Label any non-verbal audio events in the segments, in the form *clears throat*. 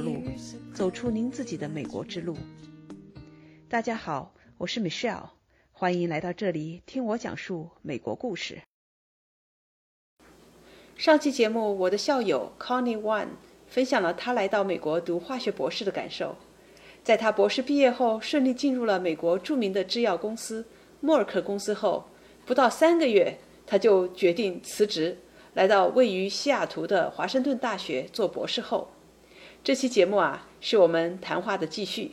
路，走出您自己的美国之路。大家好，我是 Michelle，欢迎来到这里听我讲述美国故事。上期节目，我的校友 Connie One 分享了他来到美国读化学博士的感受。在他博士毕业后，顺利进入了美国著名的制药公司默尔克公司后，不到三个月，他就决定辞职，来到位于西雅图的华盛顿大学做博士后。这期节目啊，是我们谈话的继续。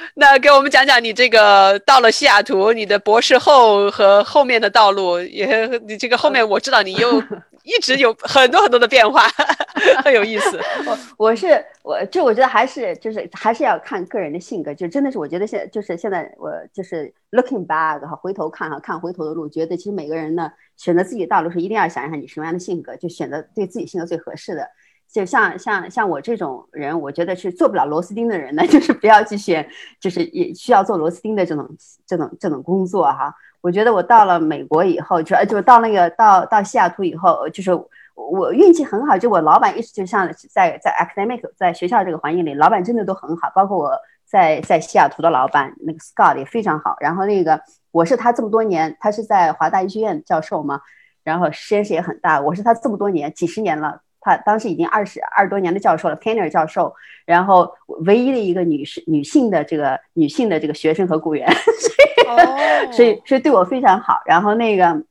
*laughs* 那给我们讲讲你这个到了西雅图，你的博士后和后面的道路，也你这个后面我知道你又 *laughs* 一直有很多很多的变化，*laughs* 很有意思。我我是我就我觉得还是就是还是要看个人的性格，就真的是我觉得现就是现在我就是 looking back 哈，回头看哈，看回头的路，觉得其实每个人呢选择自己的道路是，一定要想一想你什么样的性格，就选择对自己性格最合适的。就像像像我这种人，我觉得是做不了螺丝钉的人呢，*laughs* 就是不要去选，就是也需要做螺丝钉的这种这种这种工作哈。我觉得我到了美国以后，就就到那个到到西雅图以后，就是我运气很好，就我老板一直就像在在 academic 在学校这个环境里，老板真的都很好，包括我在在西雅图的老板那个 Scott 也非常好。然后那个我是他这么多年，他是在华大医学院教授嘛，然后实验室也很大，我是他这么多年几十年了。他当时已经二十二十多年的教授了，Kenner 教授，然后唯一的一个女士、女性的这个女性的这个学生和雇员，*laughs* 所以所以对我非常好。然后那个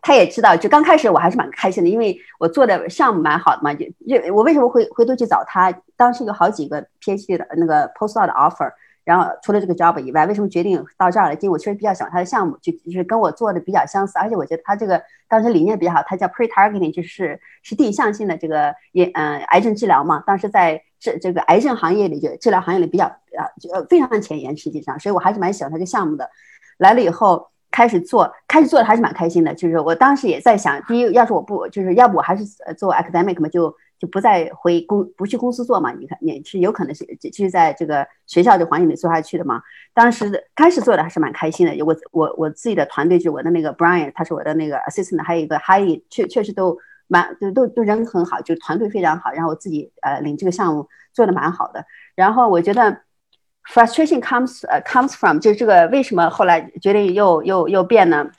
他也知道，就刚开始我还是蛮开心的，因为我做的项目蛮好的嘛。就就我为什么会回头去找他？当时有好几个 PhD 的那个 postdoc 的 offer。然后除了这个 job 以外，为什么决定到这儿来？因为我确实比较喜欢他的项目，就就是跟我做的比较相似，而且我觉得他这个当时理念比较好，他叫 pre-targeting，就是是定向性的这个也嗯癌症治疗嘛。当时在这这个癌症行业里，就治疗行业里比较啊就非常前沿，实际上，所以我还是蛮喜欢他这个项目的。来了以后开始做，开始做的还是蛮开心的。就是我当时也在想，第一，要是我不就是要不我还是做 academic 嘛，就。就不再回公不去公司做嘛？你看，你是有可能是就是在这个学校这环境里做下去的嘛？当时开始做的还是蛮开心的。我我我自己的团队就我的那个 Brian，他是我的那个 assistant，还有一个 Hi，确确实都蛮都都都人很好，就团队非常好。然后我自己呃领这个项目做的蛮好的。然后我觉得 frustration comes 呃 comes from 就是这个为什么后来决定又又又变呢？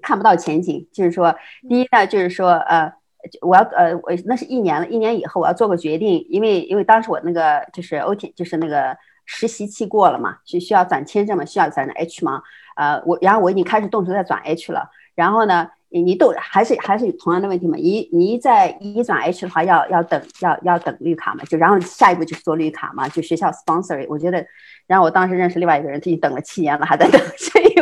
看不到前景，就是说第一呢，就是说呃。我要呃，我那是一年了，一年以后我要做个决定，因为因为当时我那个就是 O T 就是那个实习期过了嘛，就需要转签证嘛，需要转 H 嘛，呃，我然后我已经开始动手在转 H 了，然后呢，你你都还是还是同样的问题嘛，你你一在一转 H 的话，要要等要要等绿卡嘛，就然后下一步就是做绿卡嘛，就学校 sponsor，我觉得，然后我当时认识另外一个人，他已经等了七年了，还在等，*laughs* 所以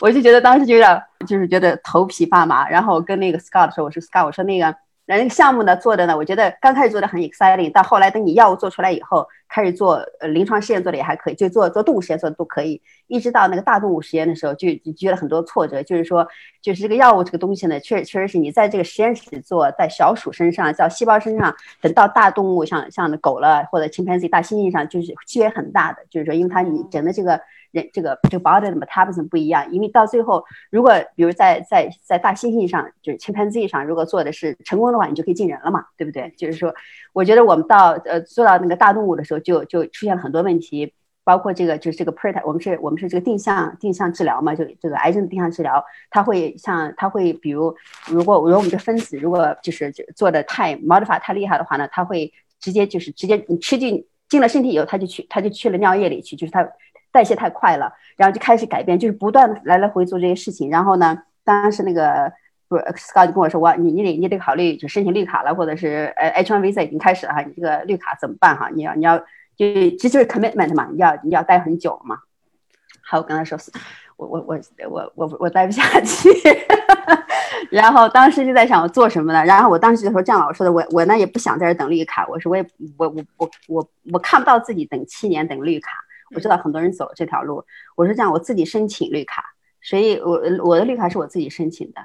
我就觉得当时就有点就是觉得头皮发麻，然后跟那个 Scott 说，我说 Scott，我说那个。那那个项目呢做的呢，我觉得刚开始做的很 exciting，到后来等你药物做出来以后，开始做呃临床试验做的也还可以，就做做动物实验做的都可以，一直到那个大动物实验的时候，就就觉得很多挫折，就是说，就是这个药物这个东西呢，确确实是你在这个实验室做，在小鼠身上、叫细胞身上，等到大动物像像狗了或者 chimpanzee 大猩猩上，就是区别很大的，就是说，因为它你整的这个。人这个这个 body 的 metabolism 不一样，因为到最后，如果比如在在在大猩猩上，就是 chimpanzee 上，如果做的是成功的话，你就可以进人了嘛，对不对？就是说，我觉得我们到呃做到那个大动物的时候，就就出现了很多问题，包括这个就是这个 pre，我们是我们是这个定向定向治疗嘛，就这个癌症定向治疗，它会像它会比如如果如果我们这分子如果就是做的太 modify 太厉害的话呢，它会直接就是直接你吃进进了身体以后，它就去它就去了尿液里去，就是它。代谢太快了，然后就开始改变，就是不断的来来回做这些事情。然后呢，当时那个不，Scott 就跟我说：“我你你得你得考虑就申请绿卡了，或者是呃 H1 visa 已经开始了哈，你这个绿卡怎么办哈？你要你要就这就是 commitment 嘛，你要你要待很久嘛。”好，我跟他说：“我我我我我我待不下去。*laughs* ”然后当时就在想我做什么呢？然后我当时就说：“这样，我说的我我呢也不想在这等绿卡，我说我也我我我我我看不到自己等七年等绿卡。”我知道很多人走这条路，我是这样，我自己申请绿卡，所以我我的绿卡是我自己申请的。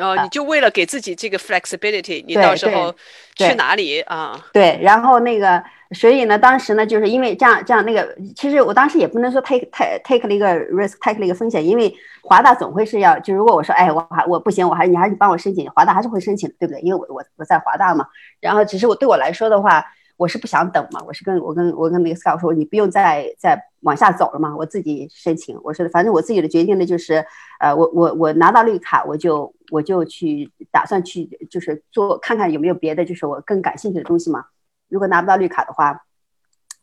哦，你就为了给自己这个 flexibility，你到时候去哪里啊？对，然后那个所以呢，当时呢，就是因为这样这样那个，其实我当时也不能说 take take take 了一个 risk，take 了一个风险，因为华大总会是要，就如果我说，哎，我还我不行，我还你还是帮我申请，华大还是会申请，对不对？因为我我我在华大嘛，然后只是我对我来说的话，我是不想等嘛，我是跟我跟我跟那个 Scott 说，你不用再再往下走了嘛，我自己申请，我说反正我自己的决定呢就是，呃，我我我拿到绿卡，我就我就去打算去就是做看看有没有别的就是我更感兴趣的东西嘛。如果拿不到绿卡的话，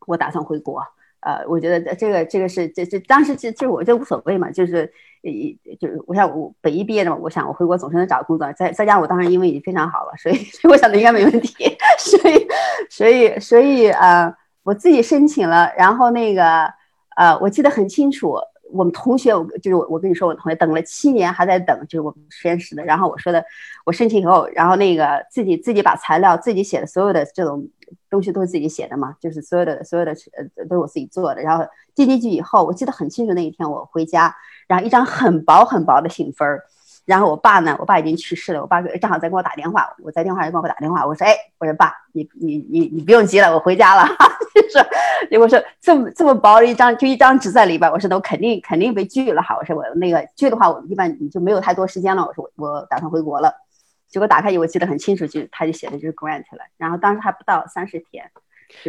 我打算回国。呃，我觉得这个这个是这这当时其实我这无所谓嘛，就是一就是我想我北医毕业的嘛，我想我回国总是能找个工作。再再加上我当时英文已经非常好了，所以所以我想的应该没问题。*laughs* 所以所以所以呃，我自己申请了，然后那个呃，我记得很清楚。我们同学，我就是我，我跟你说，我同学等了七年还在等，就是我们实验室的。然后我说的，我申请以后，然后那个自己自己把材料自己写的所有的这种东西都是自己写的嘛，就是所有的所有的呃都是我自己做的。然后进进去以后，我记得很清楚，那一天我回家，然后一张很薄很薄的信封儿。然后我爸呢，我爸已经去世了，我爸正好在给我打电话，我在电话里给我打电话，我说，哎，我说爸，你你你你不用急了，我回家了。*laughs* 就说，结果说这么这么薄的一张，就一张纸在里边，我说那我肯定肯定被拒了哈。我说我那个拒的话，我一般你就没有太多时间了。我说我我打算回国了。结果打开以后，我记得很清楚，就他就写的就是 grant 了。然后当时还不到三十天。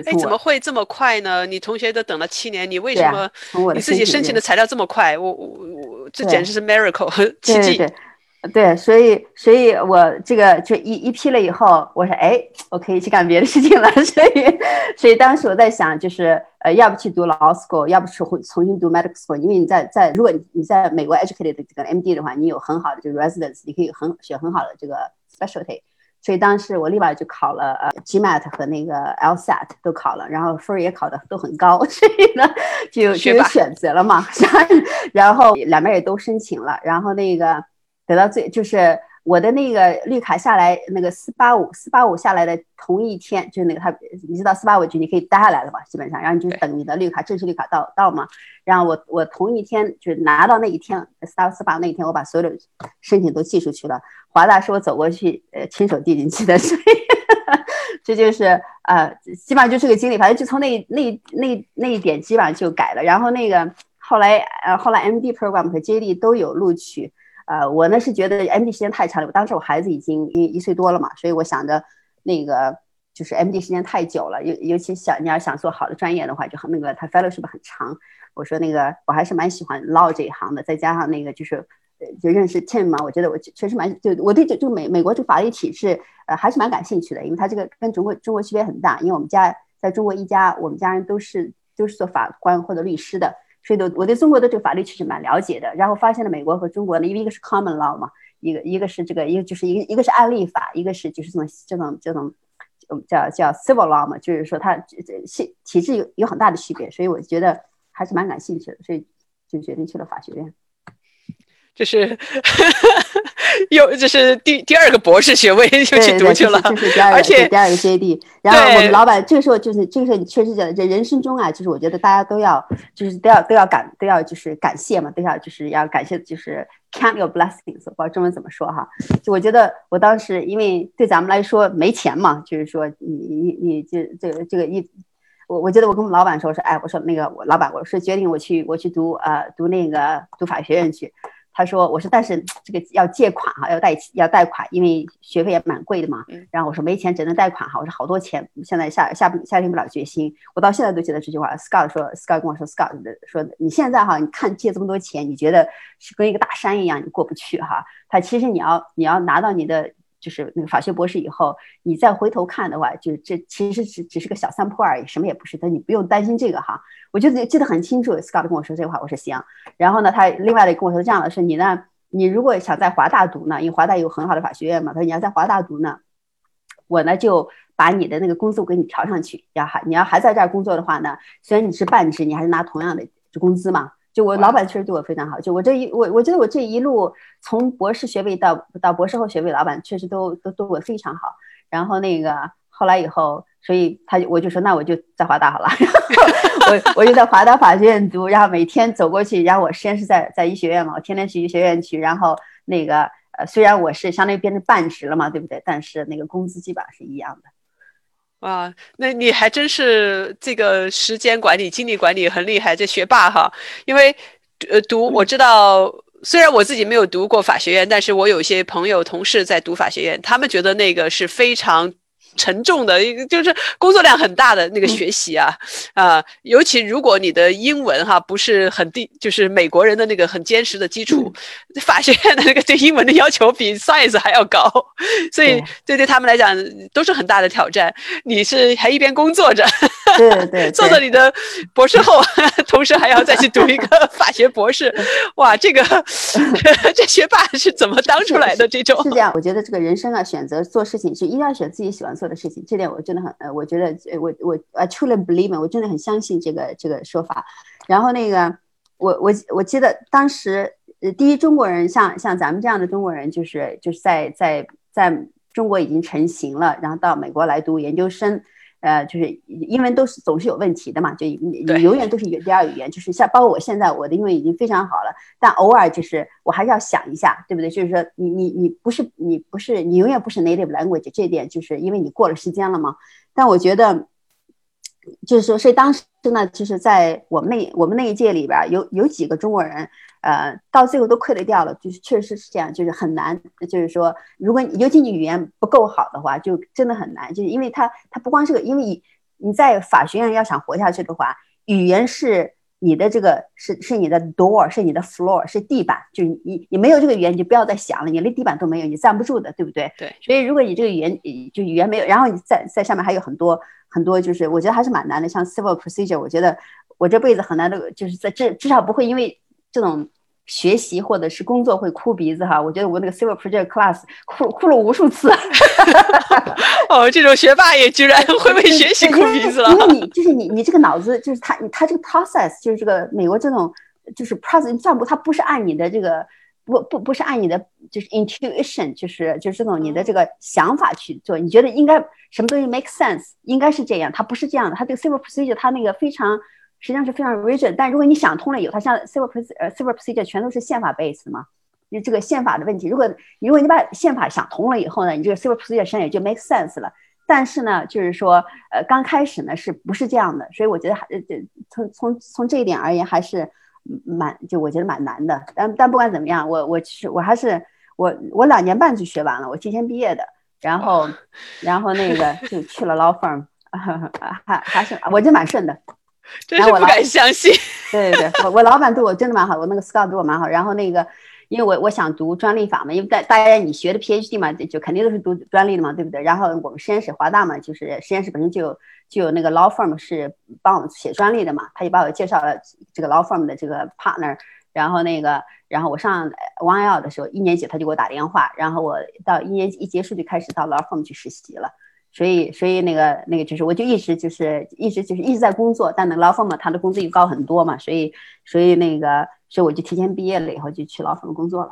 哎，怎么会这么快呢？你同学都等了七年，你为什么你自己申请的材料这么快？我我我，这简直是 miracle *laughs* 奇迹。对，所以，所以我这个就一一批了以后，我说，哎，我可以去干别的事情了。*laughs* 所以，所以当时我在想，就是呃，要不去读 law school，要不去重重新读 medical school，因为你在在，如果你在美国 educated 这个 MD 的话，你有很好的这个 residence，你可以很学很好的这个 specialty。所以当时我立马就考了呃 GMAT 和那个 LSAT 都考了，然后分儿也考的都很高，*laughs* 所以呢就就有选择了嘛。*laughs* 然后两边也都申请了，然后那个。得到最就是我的那个绿卡下来，那个四八五四八五下来的同一天，就是那个他，你知道四八五就你可以待下来了吧，基本上，然后你就等你的绿卡正式绿卡到到嘛。然后我我同一天就是拿到那一天四八四八那一天，我把所有的申请都寄出去了。华大是我走过去呃亲手递进去的，所以 *laughs* 这就是呃基本上就这个经历，反正就从那那那那一点基本上就改了。然后那个后来呃后来 MD program 和 JD 都有录取。呃，我呢是觉得 MD 时间太长了，我当时我孩子已经一一岁多了嘛，所以我想着那个就是 MD 时间太久了，尤尤其想你要想做好的专业的话，就很那个他 Fellow 是不是很长。我说那个我还是蛮喜欢 law 这一行的，再加上那个就是呃就认识 Tim 嘛，我觉得我确实蛮就我对这就美美国这法律体制呃还是蛮感兴趣的，因为它这个跟中国中国区别很大，因为我们家在中国一家，我们家人都是都是做法官或者律师的。所以，我我对中国的这个法律其实蛮了解的。然后发现了美国和中国呢，因为一个是 common law 嘛，一个一个是这个，一个就是一个一个是案例法，一个是就是这种这种这种叫叫 civil law 嘛，就是说它这这系体制有有很大的区别。所以我觉得还是蛮感兴趣的，所以就决定去了法学院。这是 *laughs* 又就是第第二个博士学位又去读去了，就是第二个，而且第二个 JD。然后我们老板这个时候就是这个时候，你确实觉得这人生中啊，就是我觉得大家都要就是都要都要感都要就是感谢嘛，都要就是要感谢就是 count your blessings，不知道中文怎么说哈。就我觉得我当时因为对咱们来说没钱嘛，就是说你你你这这个这个一我我觉得我跟我们老板说我说哎我说那个我老板我说决定我去我去读呃读那个读法学院去。他说：“我说，但是这个要借款哈，要贷要贷款，因为学费也蛮贵的嘛。然后我说没钱，只能贷款哈。我说好多钱，现在下下不下定不了决心。我到现在都记得这句话。Scott 说，Scott 跟我说，Scott 说你现在哈，你看借这么多钱，你觉得是跟一个大山一样，你过不去哈。他其实你要你要拿到你的。”就是那个法学博士以后，你再回头看的话，就这其实只只是个小三坡而已，什么也不是。但你不用担心这个哈，我就记得很清楚。Scott 跟我说这话，我说行。然后呢，他另外的跟我说这样的，说你呢，你如果想在华大读呢，因为华大有很好的法学院嘛，他说你要在华大读呢，我呢就把你的那个工资给你调上去。要还你要还在这儿工作的话呢，虽然你是半职，你还是拿同样的工资嘛。就我老板确实对我非常好，就我这一我我觉得我这一路从博士学位到到博士后学位，老板确实都都对我非常好。然后那个后来以后，所以他我就说那我就在华大好了，*laughs* 我我就在华大法学院读，然后每天走过去，然后我实验室在在医学院嘛，我天天去医学院去，然后那个呃虽然我是相当于变成半职了嘛，对不对？但是那个工资基本上是一样的。啊，那你还真是这个时间管理、精力管理很厉害，这学霸哈。因为呃，读我知道，虽然我自己没有读过法学院，但是我有些朋友、同事在读法学院，他们觉得那个是非常。沉重的，就是工作量很大的那个学习啊，啊，尤其如果你的英文哈不是很地，就是美国人的那个很坚实的基础，法学院的那个对英文的要求比 *laughs* science 还要高，所以这对他们来讲都是很大的挑战。你是还一边工作着，对对，做着你的博士后，*laughs* 同时还要再去读一个法学博士，*laughs* 哇，这个 *laughs* 这学霸是怎么当出来的？这种是这样，我觉得这个人生啊，选择做事情是一定要选自己喜欢做。做的事情，这点我真的很呃，我觉得我我呃，truly believe，我真的很相信这个这个说法。然后那个，我我我记得当时呃，第一中国人像像咱们这样的中国人，就是就是在在在中国已经成型了，然后到美国来读研究生。呃，就是英文都是总是有问题的嘛，就你你永远都是第二语言，就是像包括我现在我的英文已经非常好了，但偶尔就是我还是要想一下，对不对？就是说你你你不是你不是你永远不是 native language，这点就是因为你过了时间了嘛。但我觉得就是说，所以当时呢，就是在我们那我们那一届里边有有几个中国人。呃，到最后都溃了掉了，就是确实是这样，就是很难。就是说，如果尤其你语言不够好的话，就真的很难。就是因为它，它不光是个，因为你你在法学院要想活下去的话，语言是你的这个是是你的 door，是你的 floor，是地板。就你你没有这个语言，你就不要再想了，你连地板都没有，你站不住的，对不对？对。所以如果你这个语言就语言没有，然后你在在上面还有很多很多，就是我觉得还是蛮难的。像 civil procedure，我觉得我这辈子很难的，就是在至至少不会因为这种。学习或者是工作会哭鼻子哈，我觉得我那个 civil project class 哭哭了无数次。*laughs* 哦，这种学霸也居然会为学习哭鼻子了。因为你就是你，你这个脑子就是他，他这个 process 就是这个美国这种就是 process 算不，他不是按你的这个不不不是按你的就是 intuition 就是就是这种你的这个想法去做，你觉得应该什么东西 make sense 应该是这样，他不是这样的，他这个 civil procedure 他那个非常。实际上是非常 rigid，但如果你想通了以后，它像 civil procedure，呃，civil procedure 全都是宪法 base 嘛，就这个宪法的问题。如果如果你把宪法想通了以后呢，你这个 civil procedure 实际上也就 make sense 了。但是呢，就是说，呃，刚开始呢是不是这样的？所以我觉得还这从从从这一点而言，还是蛮就我觉得蛮难的。但但不管怎么样，我我其实我还是我我两年半就学完了，我提前毕业的，然后然后那个就去了 law *laughs* firm，还还是我觉得蛮顺的。*laughs* 真是不敢相信。*laughs* 对对对，我我老板对我真的蛮好，我那个 Scott 对我蛮好。然后那个，因为我我想读专利法嘛，因为大大家你学的 PhD 嘛，就肯定都是读专利的嘛，对不对？然后我们实验室华大嘛，就是实验室本身就有就有那个 law firm 是帮我们写专利的嘛，他就把我介绍了这个 law firm 的这个 partner。然后那个，然后我上 One L 的时候，一年级他就给我打电话，然后我到一年级一结束就开始到 law firm 去实习了。所以，所以那个那个就是，我就一直就是一直就是一直在工作，但那劳方嘛，他的工资又高很多嘛，所以，所以那个，所以我就提前毕业了以后就去劳方工作了，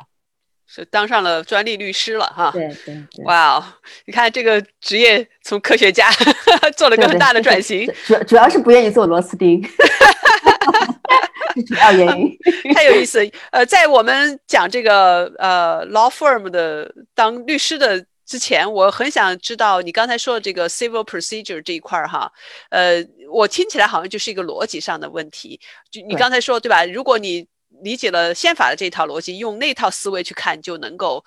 是当上了专利律师了哈。对对。哇哦，你看这个职业从科学家 *laughs* 做了个很大的转型，主主要是不愿意做螺丝钉，*laughs* 是主要原因。*laughs* 太有意思，呃，在我们讲这个呃 law firm 的当律师的。之前我很想知道你刚才说的这个 civil procedure 这一块儿哈，呃，我听起来好像就是一个逻辑上的问题。就你刚才说对吧？如果你理解了宪法的这套逻辑，用那套思维去看就能够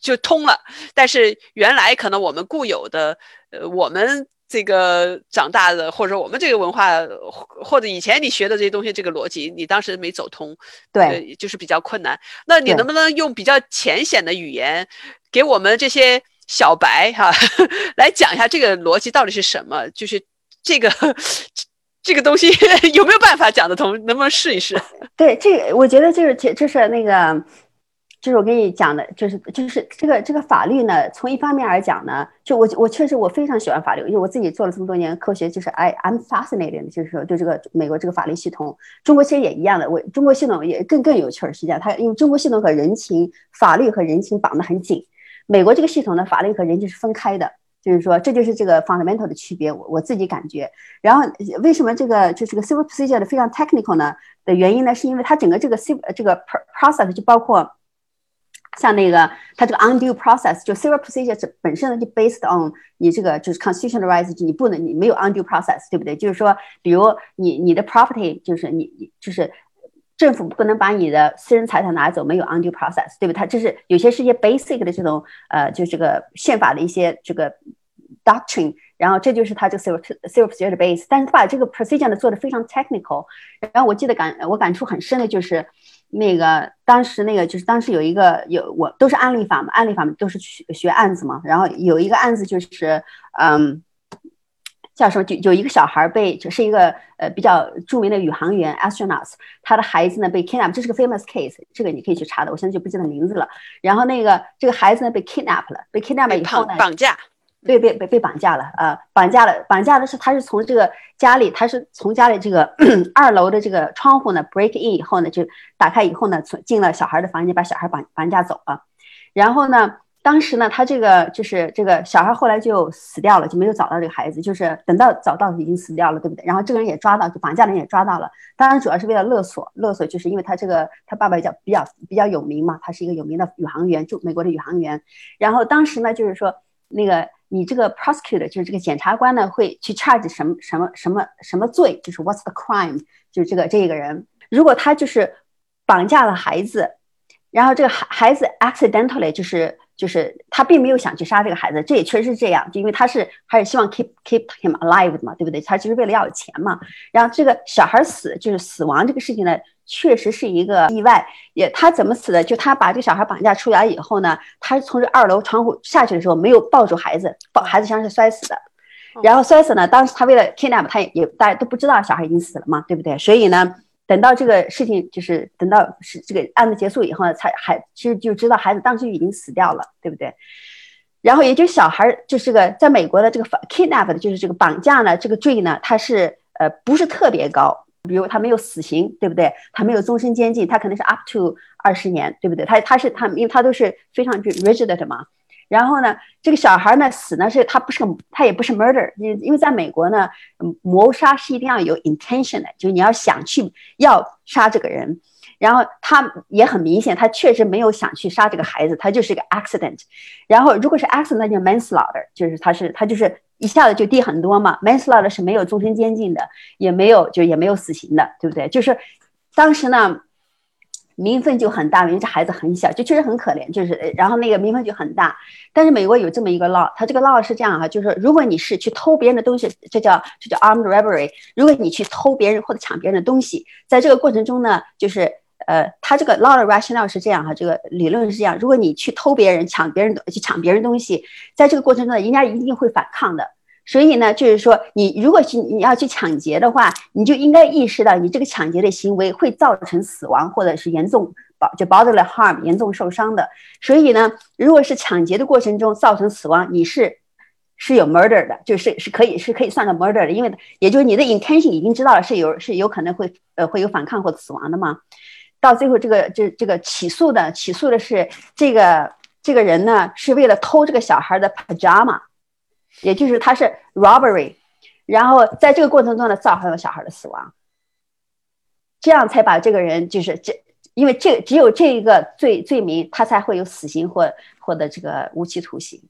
就通了。但是原来可能我们固有的，呃，我们这个长大的或者我们这个文化，或者以前你学的这些东西，这个逻辑你当时没走通，对，就是比较困难。那你能不能用比较浅显的语言？给我们这些小白哈 *laughs* 来讲一下这个逻辑到底是什么？就是这个 *laughs* 这个东西有没有办法讲得通？能不能试一试？对，这个我觉得就是这这是那个，就是我跟你讲的，就是就是这个这个法律呢，从一方面来讲呢，就我我确实我非常喜欢法律，因为我自己做了这么多年科学，就是 I I'm fascinated，就是说对这个美国这个法律系统，中国其实也一样的，我中国系统也更更有趣儿，实际上它因为中国系统和人情法律和人情绑得很紧。美国这个系统的法律和人情是分开的，就是说，这就是这个 fundamental 的区别。我我自己感觉，然后为什么这个就是个 civil procedure 的非常 technical 呢？的原因呢，是因为它整个这个 civil 这个 process 就包括像那个它这个 undue process，就 civil procedure 本身呢就 based on 你这个就是 constitutional rights，你不能你没有 undue process，对不对？就是说，比如你你的 property 就是你你就是政府不能把你的私人财产拿走，没有 undue process，对不对？它这是有些是一些 basic 的这种呃，就这个宪法的一些这个 doctrine，然后这就是它这个 civil civil procedure base，但是他把这个 procedure 呢做的非常 technical，然后我记得感我感触很深的就是。那个当时那个就是当时有一个有我都是案例法嘛，案例法都是学学案子嘛。然后有一个案子就是，嗯，叫什么？就有一个小孩被就是一个呃比较著名的宇航员 astronauts，他的孩子呢被 kidnap，这是个 famous case，这个你可以去查的，我现在就不记得名字了。然后那个这个孩子呢被 kidnap 了，被 kidnap 以后呢绑架。被，被被被绑架了，呃，绑架了，绑架的是他是从这个家里，他是从家里这个 *clears throat* 二楼的这个窗户呢 break in 以后呢，就打开以后呢，从进了小孩的房间，把小孩绑绑架走了。然后呢，当时呢，他这个就是这个小孩后来就死掉了，就没有找到这个孩子，就是等到找到已经死掉了，对不对？然后这个人也抓到，就绑架的人也抓到了。当然主要是为了勒索，勒索就是因为他这个他爸爸比较比较比较有名嘛，他是一个有名的宇航员，就美国的宇航员。然后当时呢，就是说那个。你这个 prosecutor 就是这个检察官呢，会去 charge 什么什么什么什么罪？就是 what's the crime？就是这个这个人，如果他就是绑架了孩子，然后这个孩孩子 accidentally 就是就是他并没有想去杀这个孩子，这也确实是这样，就因为他是还是希望 keep keep him alive 的嘛，对不对？他就是为了要有钱嘛。然后这个小孩死就是死亡这个事情呢。确实是一个意外，也他怎么死的？就他把这个小孩绑架出来以后呢，他从这二楼窗户下去的时候没有抱住孩子，抱孩子像是摔死的。然后摔死呢，当时他为了 kidnap，他也也大家都不知道小孩已经死了嘛，对不对？所以呢，等到这个事情就是等到是这个案子结束以后呢，才还其实就知道孩子当时已经死掉了，对不对？然后也就小孩就是个在美国的这个 kidnap 的就是这个绑架呢，这个罪呢，它是呃不是特别高。比如他没有死刑，对不对？他没有终身监禁，他可能是 up to 二十年，对不对？他他是他，因为他都是非常就 rigid 的嘛。然后呢，这个小孩呢死呢是他不是个他也不是 murder，因因为在美国呢，谋杀是一定要有 intention 的，就是你要想去要杀这个人。然后他也很明显，他确实没有想去杀这个孩子，他就是一个 accident。然后如果是 accident，那就 manslaughter，就是他是他就是一下子就低很多嘛。manslaughter 是没有终身监禁的，也没有就也没有死刑的，对不对？就是当时呢，民愤就很大，因为这孩子很小，就确实很可怜。就是然后那个民愤就很大。但是美国有这么一个 law，他这个 law 是这样哈，就是如果你是去偷别人的东西，这叫这叫 armed robbery。如果你去偷别人或者抢别人的东西，在这个过程中呢，就是。呃，他这个 law rationale 是这样哈，这个理论是这样：如果你去偷别人、抢别人、去抢别人东西，在这个过程中呢，人家一定会反抗的。所以呢，就是说，你如果去你要去抢劫的话，你就应该意识到，你这个抢劫的行为会造成死亡或者是严重保就 bodily harm 严重受伤的。所以呢，如果是抢劫的过程中造成死亡，你是是有 murder 的，就是是可以是可以算到 murder 的，因为也就是你的 intention 已经知道了是有是有可能会呃会有反抗或死亡的嘛。到最后，这个这这个起诉的起诉的是这个这个人呢，是为了偷这个小孩的 pajama，也就是他是 robbery，然后在这个过程中呢，造成了小孩的死亡，这样才把这个人就是这，因为这只有这一个罪罪名，他才会有死刑或或者这个无期徒刑。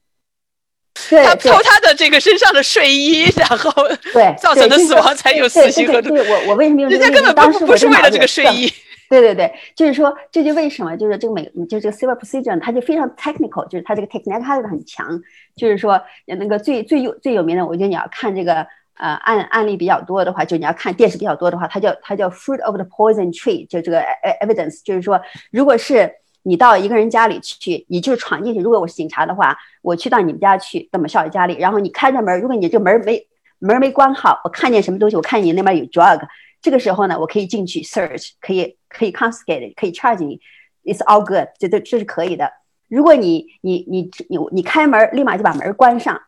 对他偷他的这个身上的睡衣，然后对造成的死亡才有死刑和。对，我我为什么用人家根本不不是为了这个睡衣。*laughs* 对对对，就是说，这就为什么就是这个美，就这个 civil procedure，它就非常 technical，就是它这个 technicality 很强。就是说，那个最最有最有名的，我觉得你要看这个呃案案例比较多的话，就你要看电视比较多的话，它叫它叫 fruit of the poison tree，就这个 evidence，就是说，如果是你到一个人家里去，你就闯进去，如果我是警察的话，我去到你们家去，到我们少爷家里，然后你开着门，如果你这门没门没关好，我看见什么东西，我看你那边有 drug。这个时候呢，我可以进去 search，可以可以 confiscate，可以 charge 你，it's all good，这这这是可以的。如果你你你你你开门，立马就把门关上，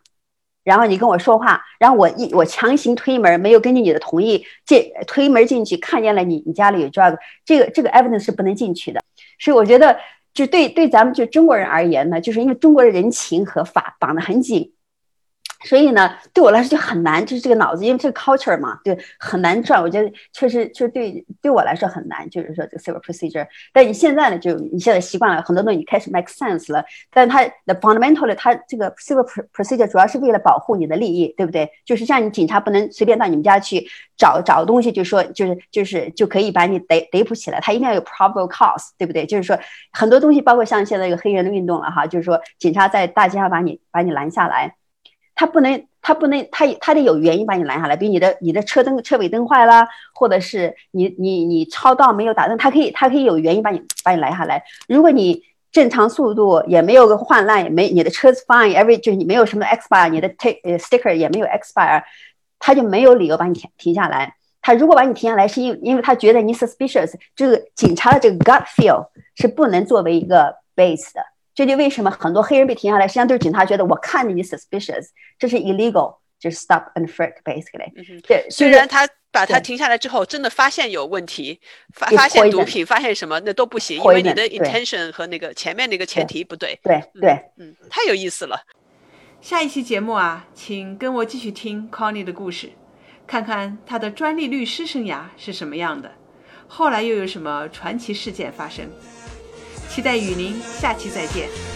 然后你跟我说话，然后我一我强行推门，没有根据你的同意进推门进去，看见了你你家里有 drug，这个这个 evidence 是不能进去的。所以我觉得，就对对咱们就中国人而言呢，就是因为中国的人情和法绑得很紧。所以呢，对我来说就很难，就是这个脑子，因为这个 culture 嘛，对，很难转。我觉得确实，就对对我来说很难，就是说这个 civil procedure。但你现在呢，就你现在习惯了，很多东西开始 make sense 了。但它的 fundamentally，它这个 civil procedure 主要是为了保护你的利益，对不对？就是像你警察不能随便到你们家去找找东西，就说就是就是就可以把你逮逮捕起来，他一定要有 probable cause，对不对？就是说很多东西，包括像现在这个黑人的运动了哈，就是说警察在大街上把你把你拦下来。他不能，他不能，他他得有原因把你拦下来，比如你的你的车灯车尾灯坏了，或者是你你你超道没有打灯，他可以他可以有原因把你把你拦下来。如果你正常速度也没有个换烂，也没你的车子 fine，every 就是你没有什么 expire，你的 take sticker 也没有 expire，他就没有理由把你停停下来。他如果把你停下来，是因因为他觉得你 suspicious，这个警察的这个 gut feel 是不能作为一个 base 的。这就为什么很多黑人被停下来，实际上都是警察觉得我看着你 suspicious，这是 illegal，就是 stop and frisk basically。对，虽然他把他停下来之后，真的发现有问题，发发现毒品，发现什么那都不行，因为你的 intention 和那个前面那个前提不对。对对，嗯，太有意思了。下一期节目啊，请跟我继续听 Connie 的故事，看看他的专利律师生涯是什么样的，后来又有什么传奇事件发生。期待与您下期再见。